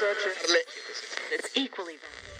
researchers. It's equally valid.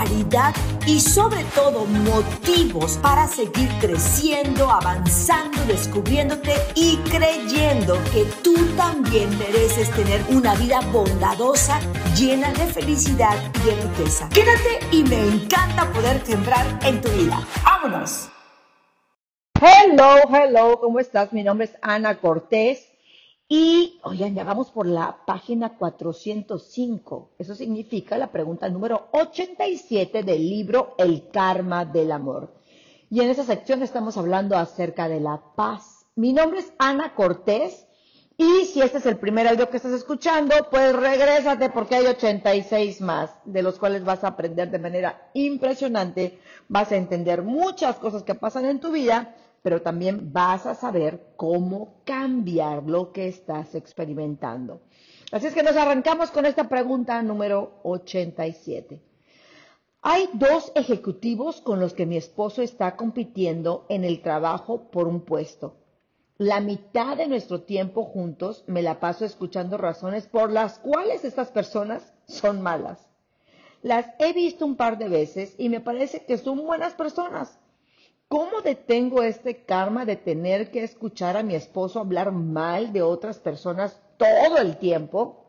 y sobre todo motivos para seguir creciendo, avanzando, descubriéndote y creyendo que tú también mereces tener una vida bondadosa, llena de felicidad y de riqueza. Quédate y me encanta poder sembrar en tu vida. ¡Vámonos! Hello, hello, ¿cómo estás? Mi nombre es Ana Cortés y, oigan, ya vamos por la página 405. Eso significa la pregunta número 87 del libro El karma del amor. Y en esa sección estamos hablando acerca de la paz. Mi nombre es Ana Cortés y si este es el primer audio que estás escuchando, pues regrésate porque hay 86 más, de los cuales vas a aprender de manera impresionante, vas a entender muchas cosas que pasan en tu vida pero también vas a saber cómo cambiar lo que estás experimentando. Así es que nos arrancamos con esta pregunta número 87. Hay dos ejecutivos con los que mi esposo está compitiendo en el trabajo por un puesto. La mitad de nuestro tiempo juntos me la paso escuchando razones por las cuales estas personas son malas. Las he visto un par de veces y me parece que son buenas personas ¿Cómo detengo este karma de tener que escuchar a mi esposo hablar mal de otras personas todo el tiempo?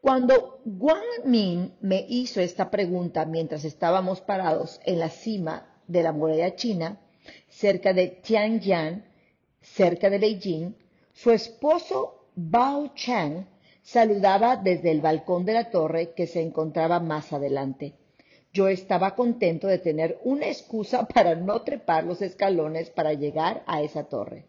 Cuando Wang Min me hizo esta pregunta mientras estábamos parados en la cima de la muralla china, cerca de Tianjian, cerca de Beijing, su esposo Bao Chang saludaba desde el balcón de la torre que se encontraba más adelante. Yo estaba contento de tener una excusa para no trepar los escalones para llegar a esa torre.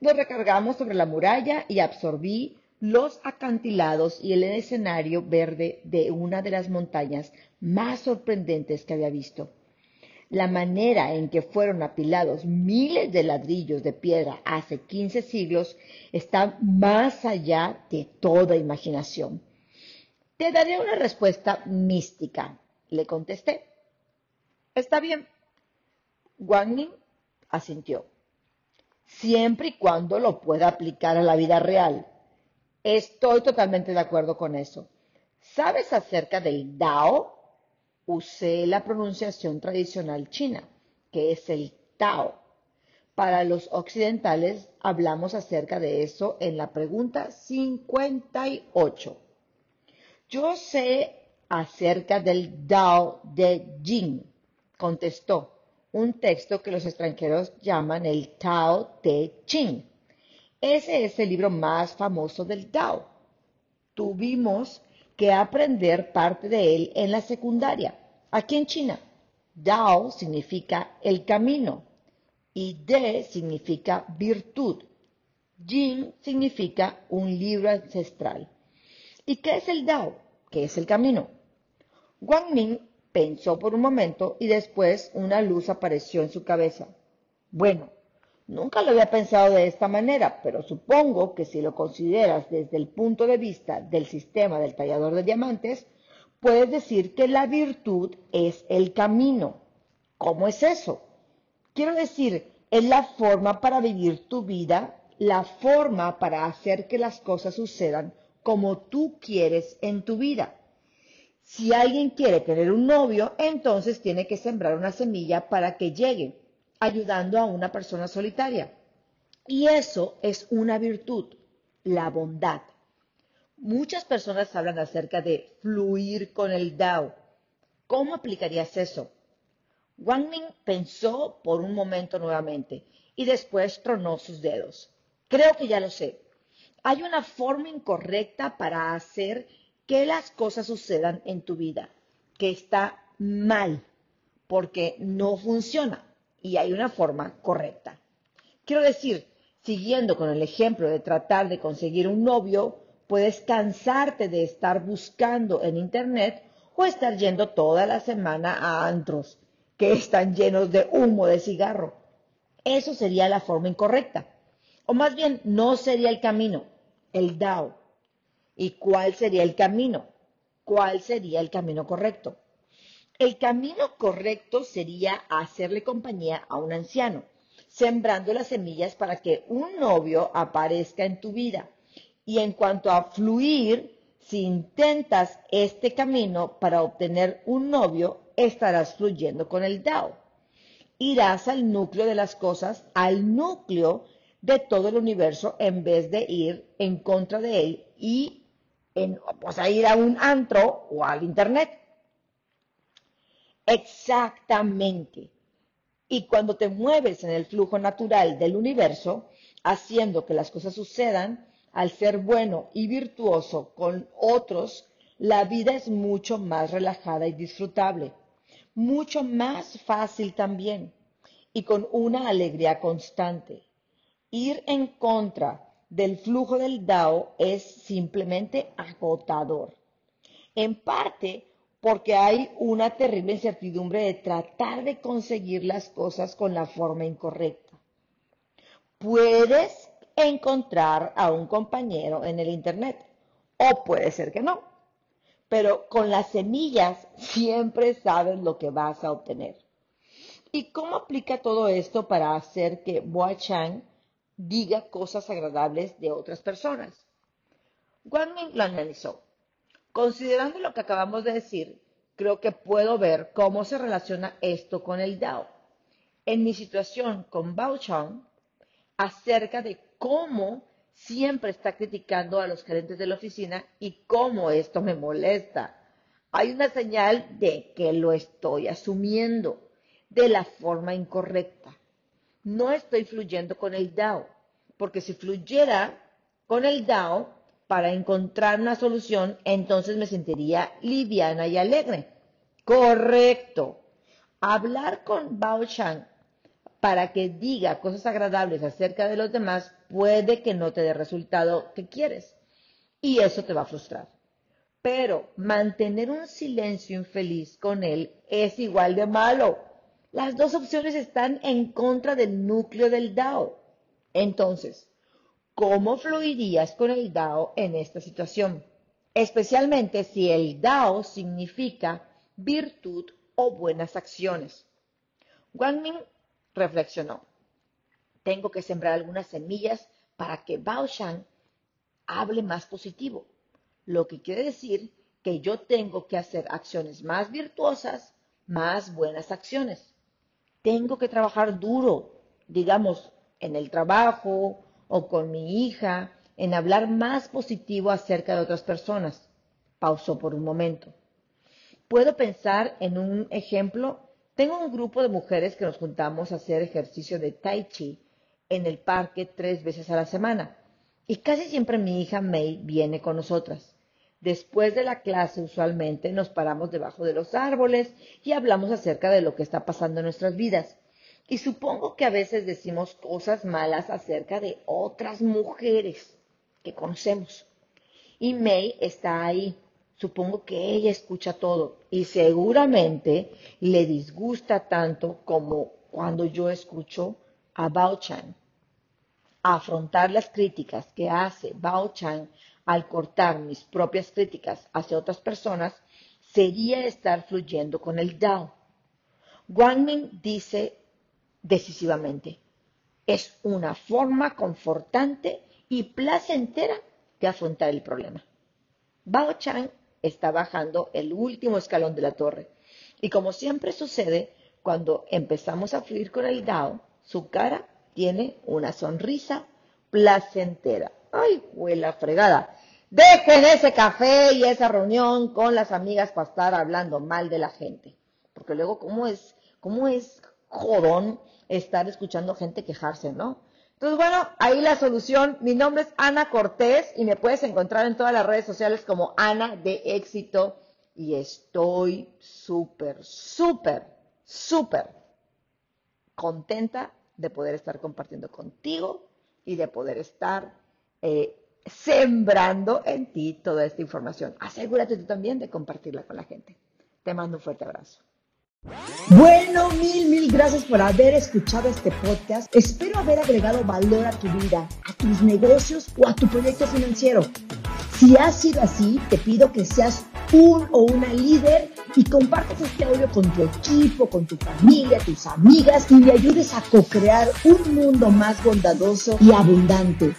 Nos recargamos sobre la muralla y absorbí los acantilados y el escenario verde de una de las montañas más sorprendentes que había visto. La manera en que fueron apilados miles de ladrillos de piedra hace 15 siglos está más allá de toda imaginación. Te daré una respuesta mística, le contesté. Está bien. Wang Ning asintió. Siempre y cuando lo pueda aplicar a la vida real. Estoy totalmente de acuerdo con eso. ¿Sabes acerca del Dao? Usé la pronunciación tradicional china, que es el Tao. Para los occidentales hablamos acerca de eso en la pregunta 58. Yo sé acerca del Dao de Jing, contestó, un texto que los extranjeros llaman el Tao Te Ching. Ese es el libro más famoso del Tao. Tuvimos que aprender parte de él en la secundaria, aquí en China. Dao significa el camino y De significa virtud. Jing significa un libro ancestral. ¿Y qué es el Dao? ¿Qué es el camino? Wang Ming pensó por un momento y después una luz apareció en su cabeza. Bueno, nunca lo había pensado de esta manera, pero supongo que si lo consideras desde el punto de vista del sistema del tallador de diamantes, puedes decir que la virtud es el camino. ¿Cómo es eso? Quiero decir, es la forma para vivir tu vida, la forma para hacer que las cosas sucedan como tú quieres en tu vida. Si alguien quiere tener un novio, entonces tiene que sembrar una semilla para que llegue, ayudando a una persona solitaria. Y eso es una virtud, la bondad. Muchas personas hablan acerca de fluir con el Dao. ¿Cómo aplicarías eso? Wang Ming pensó por un momento nuevamente y después tronó sus dedos. Creo que ya lo sé. Hay una forma incorrecta para hacer que las cosas sucedan en tu vida, que está mal, porque no funciona y hay una forma correcta. Quiero decir, siguiendo con el ejemplo de tratar de conseguir un novio, puedes cansarte de estar buscando en Internet o estar yendo toda la semana a antros que están llenos de humo de cigarro. Eso sería la forma incorrecta. O más bien, no sería el camino, el Dao. ¿Y cuál sería el camino? ¿Cuál sería el camino correcto? El camino correcto sería hacerle compañía a un anciano, sembrando las semillas para que un novio aparezca en tu vida. Y en cuanto a fluir, si intentas este camino para obtener un novio, estarás fluyendo con el Dao. Irás al núcleo de las cosas, al núcleo de todo el universo, en vez de ir en contra de él y en, pues, a ir a un antro o al internet. Exactamente. Y cuando te mueves en el flujo natural del universo, haciendo que las cosas sucedan, al ser bueno y virtuoso con otros, la vida es mucho más relajada y disfrutable, mucho más fácil también y con una alegría constante. Ir en contra del flujo del Dao es simplemente agotador. En parte porque hay una terrible incertidumbre de tratar de conseguir las cosas con la forma incorrecta. Puedes encontrar a un compañero en el Internet. O puede ser que no. Pero con las semillas siempre sabes lo que vas a obtener. ¿Y cómo aplica todo esto para hacer que Boa Chang diga cosas agradables de otras personas? Wang lo analizó. Considerando lo que acabamos de decir, creo que puedo ver cómo se relaciona esto con el Dao. En mi situación con Bao Chang, acerca de cómo siempre está criticando a los gerentes de la oficina y cómo esto me molesta. Hay una señal de que lo estoy asumiendo de la forma incorrecta. No estoy fluyendo con el DAO, porque si fluyera con el DAO para encontrar una solución, entonces me sentiría liviana y alegre. Correcto. Hablar con Bao Shang para que diga cosas agradables acerca de los demás, puede que no te dé resultado que quieres. Y eso te va a frustrar. Pero mantener un silencio infeliz con él es igual de malo. Las dos opciones están en contra del núcleo del Dao. Entonces, ¿cómo fluirías con el Dao en esta situación? Especialmente si el Dao significa virtud o buenas acciones. Wang Ming reflexionó. Tengo que sembrar algunas semillas para que Bao Shan hable más positivo, lo que quiere decir que yo tengo que hacer acciones más virtuosas, más buenas acciones. Tengo que trabajar duro, digamos, en el trabajo o con mi hija, en hablar más positivo acerca de otras personas. Pausó por un momento. Puedo pensar en un ejemplo tengo un grupo de mujeres que nos juntamos a hacer ejercicio de tai chi en el parque tres veces a la semana. Y casi siempre mi hija May viene con nosotras. Después de la clase usualmente nos paramos debajo de los árboles y hablamos acerca de lo que está pasando en nuestras vidas. Y supongo que a veces decimos cosas malas acerca de otras mujeres que conocemos. Y May está ahí supongo que ella escucha todo y seguramente le disgusta tanto como cuando yo escucho a Bao Chan. Afrontar las críticas que hace Bao Chan al cortar mis propias críticas hacia otras personas sería estar fluyendo con el Dao. Wang dice decisivamente, es una forma confortante y placentera de afrontar el problema. Bao Chan está bajando el último escalón de la torre. Y como siempre sucede, cuando empezamos a fluir con el Dao, su cara tiene una sonrisa placentera. ¡Ay, huela fregada! Dejen ese café y esa reunión con las amigas para estar hablando mal de la gente. Porque luego, ¿cómo es, cómo es jodón estar escuchando gente quejarse, no? Entonces, bueno, ahí la solución. Mi nombre es Ana Cortés y me puedes encontrar en todas las redes sociales como Ana de éxito. Y estoy súper, súper, súper contenta de poder estar compartiendo contigo y de poder estar eh, sembrando en ti toda esta información. Asegúrate tú también de compartirla con la gente. Te mando un fuerte abrazo. Bueno, mil, mil gracias por haber escuchado este podcast. Espero haber agregado valor a tu vida, a tus negocios o a tu proyecto financiero. Si ha sido así, te pido que seas un o una líder y compartas este audio con tu equipo, con tu familia, tus amigas y le ayudes a co-crear un mundo más bondadoso y abundante.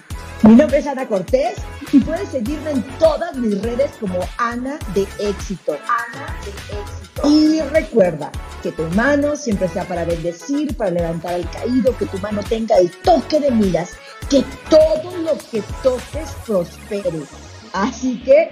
Mi nombre es Ana Cortés y puedes seguirme en todas mis redes como Ana de Éxito. Ana de Éxito. Y recuerda que tu mano siempre sea para bendecir, para levantar al caído, que tu mano tenga el toque de miras, que todo lo que toques prospere. Así que